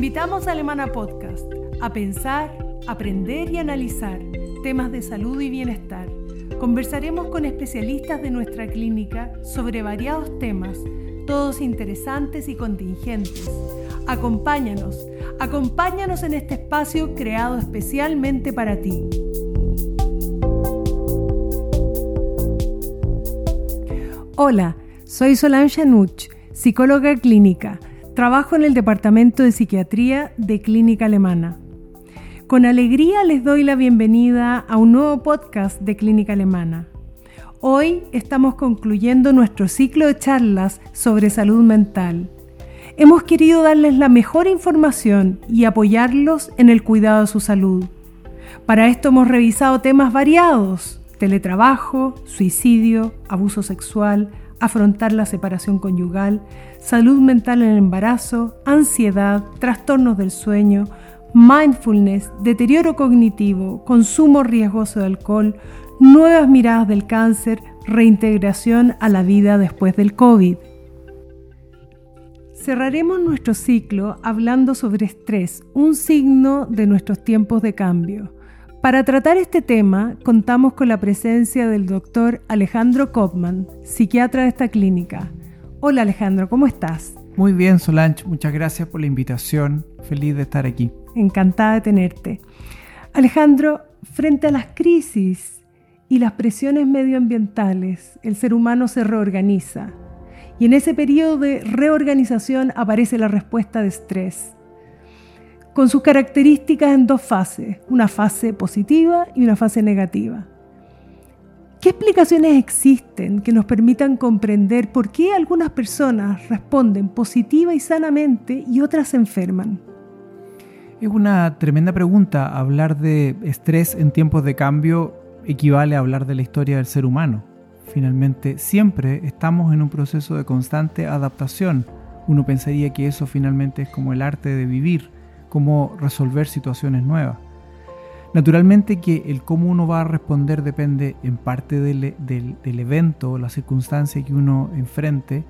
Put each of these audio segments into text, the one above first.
invitamos a Alemana Podcast a pensar, aprender y analizar temas de salud y bienestar. Conversaremos con especialistas de nuestra clínica sobre variados temas, todos interesantes y contingentes. Acompáñanos, acompáñanos en este espacio creado especialmente para ti. Hola, soy Solange Nuch, psicóloga clínica Trabajo en el Departamento de Psiquiatría de Clínica Alemana. Con alegría les doy la bienvenida a un nuevo podcast de Clínica Alemana. Hoy estamos concluyendo nuestro ciclo de charlas sobre salud mental. Hemos querido darles la mejor información y apoyarlos en el cuidado de su salud. Para esto hemos revisado temas variados, teletrabajo, suicidio, abuso sexual, afrontar la separación conyugal, salud mental en el embarazo, ansiedad, trastornos del sueño, mindfulness, deterioro cognitivo, consumo riesgoso de alcohol, nuevas miradas del cáncer, reintegración a la vida después del COVID. Cerraremos nuestro ciclo hablando sobre estrés, un signo de nuestros tiempos de cambio. Para tratar este tema, contamos con la presencia del doctor Alejandro Kopman, psiquiatra de esta clínica. Hola Alejandro, ¿cómo estás? Muy bien, Solange, muchas gracias por la invitación. Feliz de estar aquí. Encantada de tenerte. Alejandro, frente a las crisis y las presiones medioambientales, el ser humano se reorganiza. Y en ese periodo de reorganización aparece la respuesta de estrés con sus características en dos fases, una fase positiva y una fase negativa. ¿Qué explicaciones existen que nos permitan comprender por qué algunas personas responden positiva y sanamente y otras se enferman? Es una tremenda pregunta. Hablar de estrés en tiempos de cambio equivale a hablar de la historia del ser humano. Finalmente, siempre estamos en un proceso de constante adaptación. Uno pensaría que eso finalmente es como el arte de vivir cómo resolver situaciones nuevas. Naturalmente que el cómo uno va a responder depende en parte del, del, evento o la circunstancia que uno enfrente,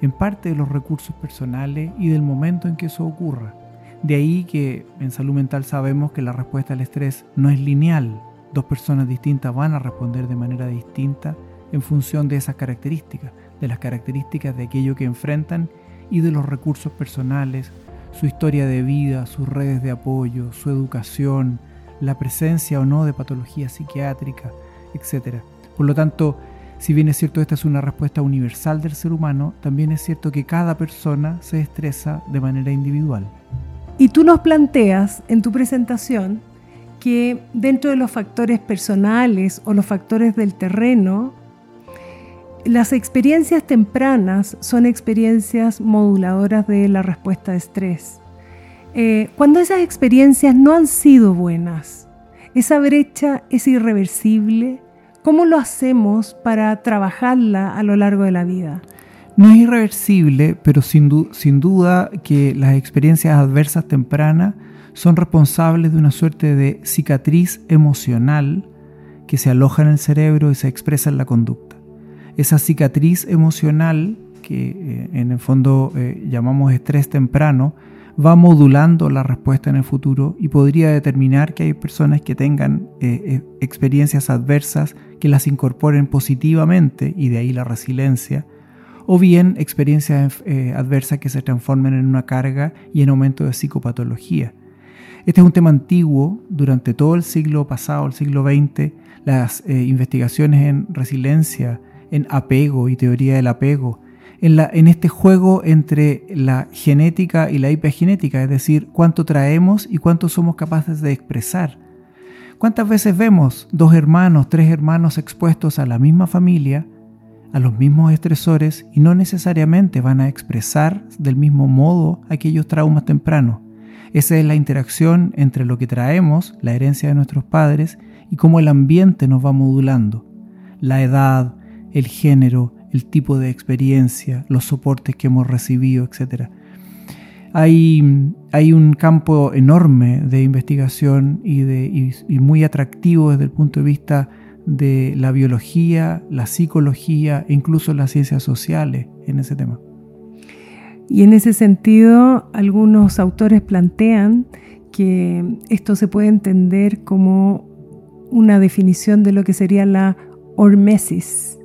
en parte de los recursos personales y del momento en que eso ocurra. De ahí que en salud mental sabemos que la respuesta al estrés no es lineal. Dos personas distintas van a responder de manera distinta en función de esas características, de las características de aquello que enfrentan y de los recursos personales, su historia de vida, sus redes de apoyo, su educación, la presencia o no de patología psiquiátrica, etc. Por lo tanto, si bien es cierto esta es una respuesta universal del ser humano, también es cierto que cada persona se estresa de manera individual. Y tú nos planteas en tu presentación que dentro de los factores personales o los factores del terreno, las experiencias tempranas son experiencias moduladoras de la respuesta de estrés. Eh, cuando esas experiencias no han sido buenas, esa brecha es irreversible. ¿Cómo lo hacemos para trabajarla a lo largo de la vida? No es irreversible, pero sin, sin duda que las experiencias adversas tempranas son responsables de una suerte de cicatriz emocional que se aloja en el cerebro y se expresa en la conducta esa cicatriz emocional que eh, en el fondo eh, llamamos estrés temprano, va modulando la respuesta en el futuro y podría determinar que hay personas que tengan eh, experiencias adversas que las incorporen positivamente y de ahí la resiliencia, o bien experiencias adversas que se transformen en una carga y en aumento de psicopatología. Este es un tema antiguo, durante todo el siglo pasado, el siglo XX, las investigaciones en resiliencia, en apego y teoría del apego, en, la, en este juego entre la genética y la hipergenética, es decir, cuánto traemos y cuánto somos capaces de expresar. ¿Cuántas veces vemos dos hermanos, tres hermanos expuestos a la misma familia, a los mismos estresores y no necesariamente van a expresar del mismo modo aquellos traumas tempranos? Esa es la interacción entre lo que traemos, la herencia de nuestros padres, y cómo el ambiente nos va modulando. La edad, el género, el tipo de experiencia, los soportes que hemos recibido, etc. Hay, hay un campo enorme de investigación y, de, y muy atractivo desde el punto de vista de la biología, la psicología e incluso las ciencias sociales en ese tema. Y en ese sentido, algunos autores plantean que esto se puede entender como una definición de lo que sería la hormesis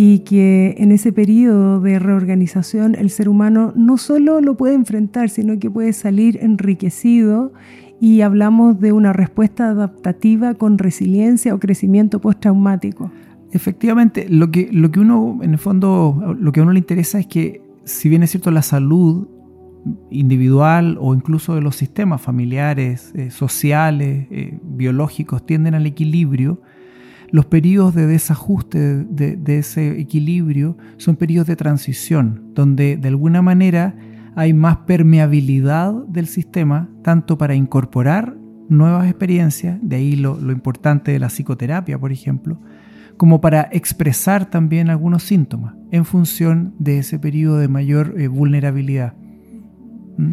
y que en ese periodo de reorganización el ser humano no solo lo puede enfrentar, sino que puede salir enriquecido y hablamos de una respuesta adaptativa con resiliencia o crecimiento postraumático. Efectivamente, lo que, lo que uno, en el fondo, lo que a uno le interesa es que si bien es cierto la salud individual o incluso de los sistemas familiares, eh, sociales, eh, biológicos tienden al equilibrio, los periodos de desajuste de, ese equilibrio son periodos de transición, donde de alguna manera hay más permeabilidad del sistema, tanto para incorporar nuevas experiencias, de ahí lo, importante de la psicoterapia, por ejemplo, como para expresar también algunos síntomas en función de ese periodo de mayor eh, vulnerabilidad. ¿Mm?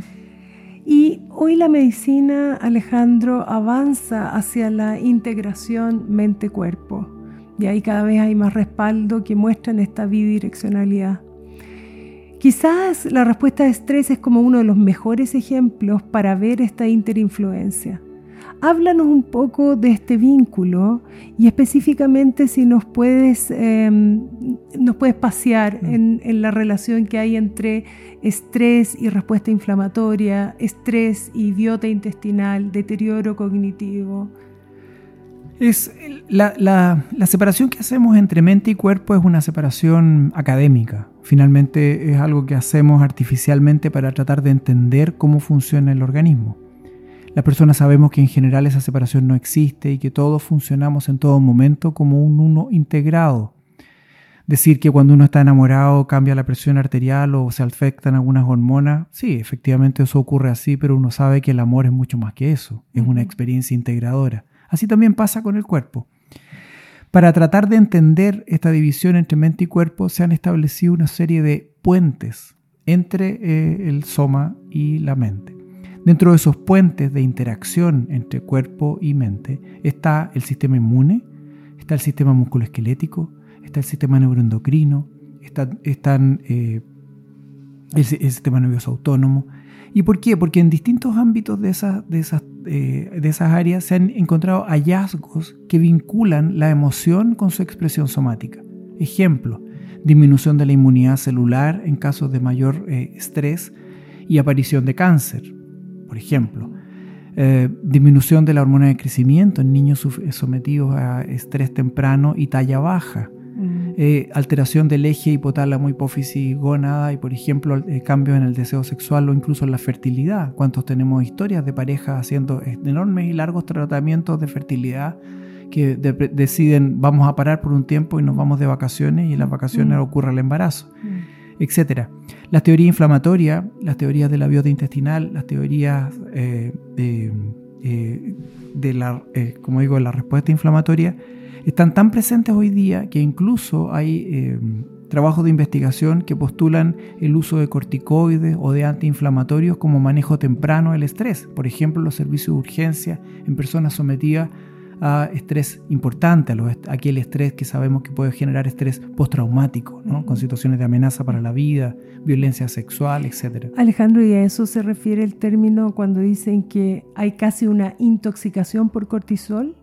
Y hoy la medicina, Alejandro, avanza hacia la integración mente-cuerpo. Y ahí cada vez hay más respaldo que muestran esta bidireccionalidad. Quizás la respuesta de estrés es como uno de los mejores ejemplos para ver esta interinfluencia. Háblanos un poco de este vínculo y específicamente si nos puedes, em, nos puedes pasear mm. en, la relación que hay entre estrés y respuesta inflamatoria, estrés y biota intestinal, deterioro cognitivo. Es la, la, separación que hacemos entre mente y cuerpo es una separación académica. Finalmente es algo que hacemos artificialmente para tratar de entender cómo funciona el organismo. Las personas sabemos que en general esa separación no existe y que todos funcionamos en todo momento como un uno integrado. Decir que cuando uno está enamorado cambia la presión arterial o se afectan algunas hormonas, sí, efectivamente eso ocurre así, pero uno sabe que el amor es mucho más que eso, es una experiencia integradora. Así también pasa con el cuerpo. Para tratar de entender esta división entre mente y cuerpo se han establecido una serie de puentes entre eh, el soma y la mente. Dentro de esos puentes de interacción entre cuerpo y mente está el sistema inmune, está el sistema musculoesquelético, está el sistema neuroendocrino, está, están eh, el, sistema nervioso autónomo. ¿Y por qué? Porque en distintos ámbitos de esas, de, esas, eh, de esas áreas se han encontrado hallazgos que vinculan la emoción con su expresión somática. Ejemplo, disminución de la inmunidad celular en casos de mayor eh, estrés y aparición de cáncer por ejemplo. Eh, disminución de la hormona de crecimiento en niños sometidos a estrés temprano y talla baja. Mm. Eh, alteración del eje hipotálamo, hipófisis, gónada y, por ejemplo, eh, cambios en el deseo sexual o incluso en la fertilidad. ¿Cuántos tenemos historias de parejas haciendo enormes y largos tratamientos de fertilidad que deciden vamos a parar por un tiempo y nos vamos de vacaciones y en las vacaciones mm. ocurre el embarazo, mm. Etcétera? Las teorías inflamatorias, las teorías de la biota intestinal, las teorías eh, eh, de, la, eh, como digo, la respuesta inflamatoria, están tan presentes hoy día que incluso hay trabajos de investigación que postulan el uso de corticoides o de antiinflamatorios como manejo temprano del estrés. Por ejemplo, los servicios de urgencia en personas sometidas a estrés importante, a aquel estrés que sabemos que puede generar estrés postraumático, ¿no? con situaciones de amenaza para la vida, violencia sexual, etc. Alejandro, ¿y a eso se refiere el término cuando dicen que hay casi una intoxicación por cortisol?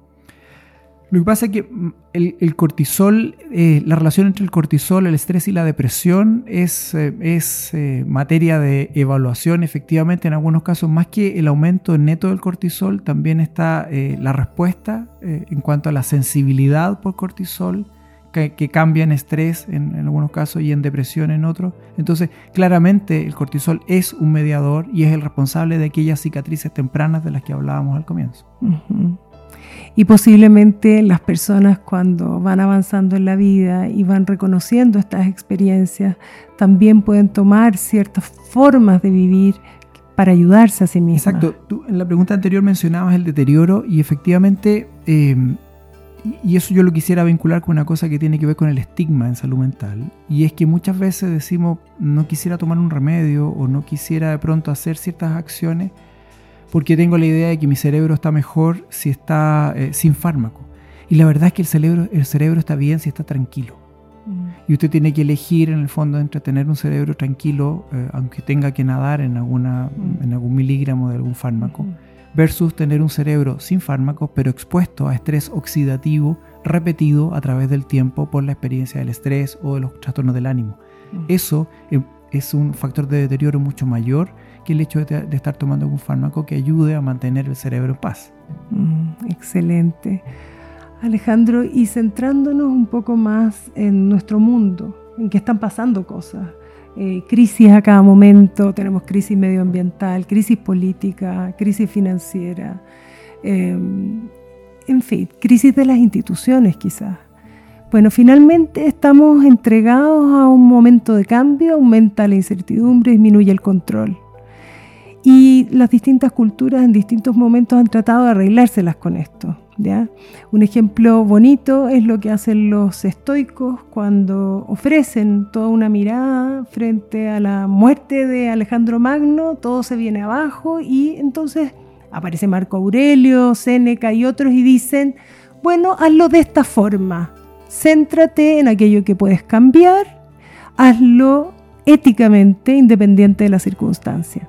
Lo que pasa es que mm, el, cortisol, eh, la relación entre el cortisol, el estrés y la depresión es, eh, es eh, materia de evaluación. Efectivamente, en algunos casos, más que el aumento neto del cortisol, también está la respuesta en cuanto a la sensibilidad por cortisol, que, cambia en estrés en, algunos casos y en depresión en otros. Entonces, claramente el cortisol es un mediador y es el responsable de aquellas cicatrices tempranas de las que hablábamos al comienzo. Y posiblemente las personas cuando van avanzando en la vida y van reconociendo estas experiencias, también pueden tomar ciertas formas de vivir para ayudarse a sí mismas. Exacto. Tú en la pregunta anterior mencionabas el deterioro y efectivamente, eh, y eso yo lo quisiera vincular con una cosa que tiene que ver con el estigma en salud mental. Y es que muchas veces decimos, no quisiera tomar un remedio o no quisiera de pronto hacer ciertas acciones porque tengo la idea de que mi cerebro está mejor si está eh, sin fármaco. Y la verdad es que el cerebro, el cerebro está bien si está tranquilo. Mm. y usted tiene que elegir en el fondo entre tener un cerebro tranquilo, eh, aunque tenga que nadar en, alguna, mm. en algún miligramo de algún fármaco, versus tener un cerebro sin fármacos, pero expuesto a estrés oxidativo repetido a través del tiempo por la experiencia del estrés o de los trastornos del ánimo. Mm. Eso eh, es un factor de deterioro mucho mayor que el hecho de, estar tomando un fármaco que ayude a mantener el cerebro en paz. Mm, excelente. Alejandro, y centrándonos un poco más en nuestro mundo, en que están pasando cosas, eh, crisis a cada momento, tenemos crisis medioambiental, crisis política, crisis financiera, em, en fin, crisis de las instituciones quizás. Bueno, finalmente estamos entregados a un momento de cambio, aumenta la incertidumbre, disminuye el control. Y las distintas culturas en distintos momentos han tratado de arreglárselas con esto. Un ejemplo bonito es lo que hacen los estoicos cuando ofrecen toda una mirada frente a la muerte de Alejandro Magno, todo se viene abajo y entonces aparece Marco Aurelio, Séneca y otros y dicen, bueno, hazlo de esta forma, céntrate en aquello que puedes cambiar, hazlo éticamente independiente de la circunstancia.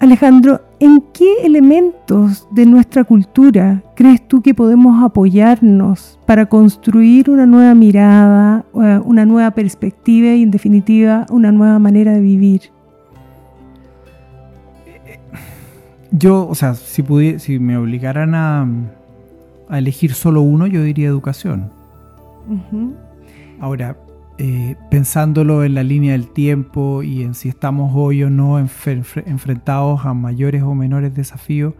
Alejandro, ¿en qué elementos de nuestra cultura crees tú que podemos apoyarnos para construir una nueva mirada, eh, una nueva perspectiva y en definitiva una nueva manera de vivir? Yo, o sea, si, si me obligaran a, elegir solo uno, yo diría educación. Ahora, eh, pensándolo en la línea del tiempo y en si estamos hoy o no enfrentados a mayores o menores desafíos,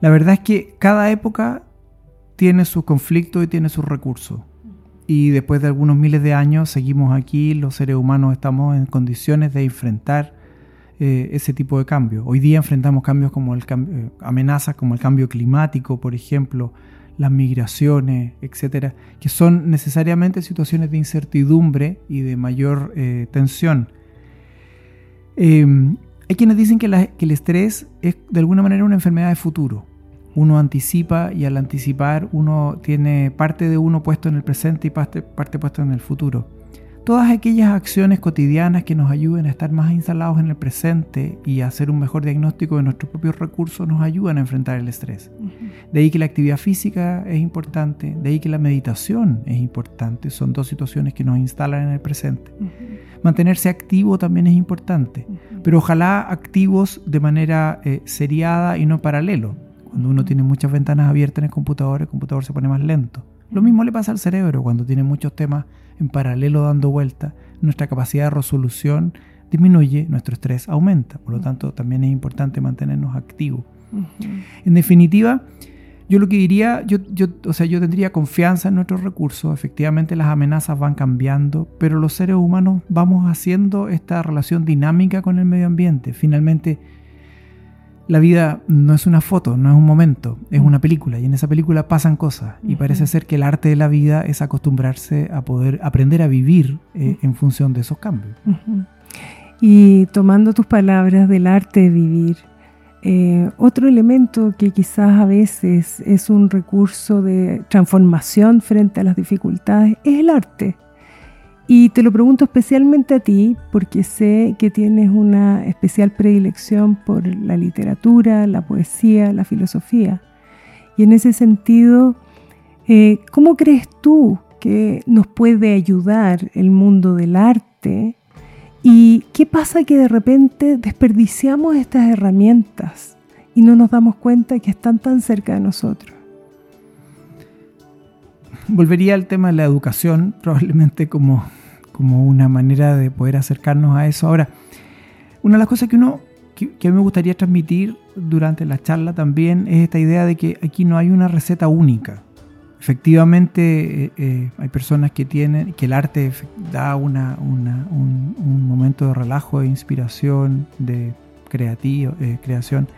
la verdad es que cada época tiene sus conflictos y tiene sus recursos. Y después de algunos miles de años seguimos aquí, los seres humanos estamos en condiciones de enfrentar eh, ese tipo de cambios. Hoy día enfrentamos cambios como el eh, amenazas como el cambio climático, por ejemplo, las migraciones, etcétera, que son necesariamente situaciones de incertidumbre y de mayor eh, tensión. Em, hay quienes dicen que, el estrés es de alguna manera una enfermedad de futuro. Uno anticipa y al anticipar uno tiene parte de uno puesto en el presente y parte, parte puesto en el futuro todas aquellas acciones cotidianas que nos ayuden a estar más instalados en el presente y a hacer un mejor diagnóstico de nuestros propios recursos nos ayudan a enfrentar el estrés. De ahí que la actividad física es importante, de ahí que la meditación es importante, son dos situaciones que nos instalan en el presente. Mantenerse activo también es importante, pero ojalá activos de manera eh, seriada y no paralelo. Cuando uno tiene muchas ventanas abiertas en el computador, el computador se pone más lento. Lo mismo le pasa al cerebro cuando tiene muchos temas en paralelo dando vuelta, nuestra capacidad de resolución disminuye, nuestro estrés aumenta. Por lo tanto, también es importante mantenernos activos. En definitiva, yo lo que diría, yo, yo, o sea, yo tendría confianza en nuestros recursos. Efectivamente, las amenazas van cambiando, pero los seres humanos vamos haciendo esta relación dinámica con el medio ambiente. Finalmente, la vida no es una foto, no es un momento, es una película y en esa película pasan cosas y parece ser que el arte de la vida es acostumbrarse a poder aprender a vivir eh, en función de esos cambios. Y tomando tus palabras del arte de vivir, eh, otro elemento que quizás a veces es un recurso de transformación frente a las dificultades es el arte. Y te lo pregunto especialmente a ti porque sé que tienes una especial predilección por la literatura, la poesía, la filosofía. Y en ese sentido, eh, ¿cómo crees tú que nos puede ayudar el mundo del arte? ¿Y qué pasa que de repente desperdiciamos estas herramientas y no nos damos cuenta que están tan cerca de nosotros? Volvería al tema de la educación, probablemente como como una manera de poder acercarnos a eso. Ahora, una de las cosas que uno que, a mí me gustaría transmitir durante la charla también es esta idea de que aquí no hay una receta única. Efectivamente, eh, eh, hay personas que tienen, que el arte da una, un, momento de relajo, de inspiración, de creativo, eh, creación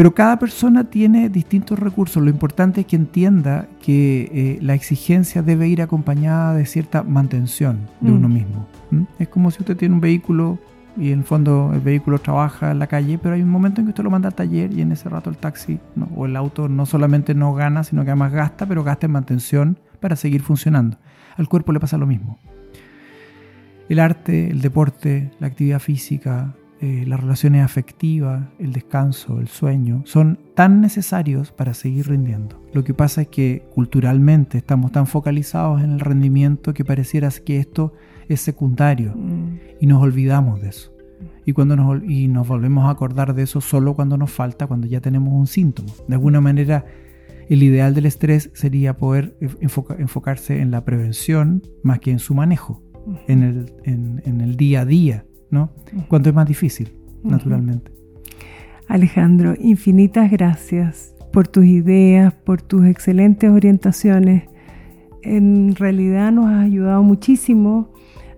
pero cada persona tiene distintos recursos. Lo importante es que entienda que eh, la exigencia debe ir acompañada de cierta mantención de uno mm. mismo. Es como si usted tiene un vehículo y en el fondo el vehículo trabaja en la calle, pero hay un momento en que usted lo manda al taller y en ese rato el taxi o el auto no solamente no gana, sino que además gasta, pero gasta en mantención para seguir funcionando. al cuerpo le pasa lo mismo. El arte, el deporte, la actividad física, eh, las relaciones afectivas, el descanso, el sueño, son tan necesarios para seguir rindiendo. Lo que pasa es que culturalmente estamos tan focalizados en el rendimiento que pareciera que esto es secundario y nos olvidamos de eso. Y, cuando nos, y nos volvemos a acordar de eso solo cuando nos falta, cuando ya tenemos un síntoma. De alguna manera, el ideal del estrés sería poder enfocarse en la prevención más que en su manejo, en el, en, el día a día, ¿no? Cuando es más difícil, naturalmente. Alejandro, infinitas gracias por tus ideas, por tus excelentes orientaciones. En realidad nos has ayudado muchísimo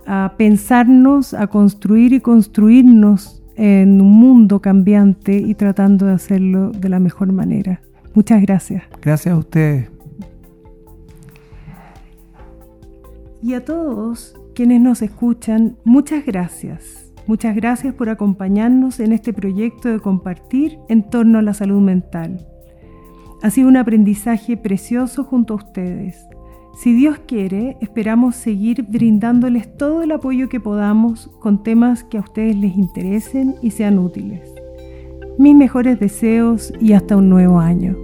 a pensarnos, a construir y construirnos en un mundo cambiante y tratando de hacerlo de la mejor manera. Muchas gracias. Gracias a ustedes. Y a todos quienes nos escuchan, muchas gracias. Muchas gracias por acompañarnos en este proyecto de compartir en torno a la salud mental. Ha sido un aprendizaje precioso junto a ustedes. Si Dios quiere, esperamos seguir brindándoles todo el apoyo que podamos con temas que a ustedes les interesen y sean útiles. Mis mejores deseos y hasta un nuevo año.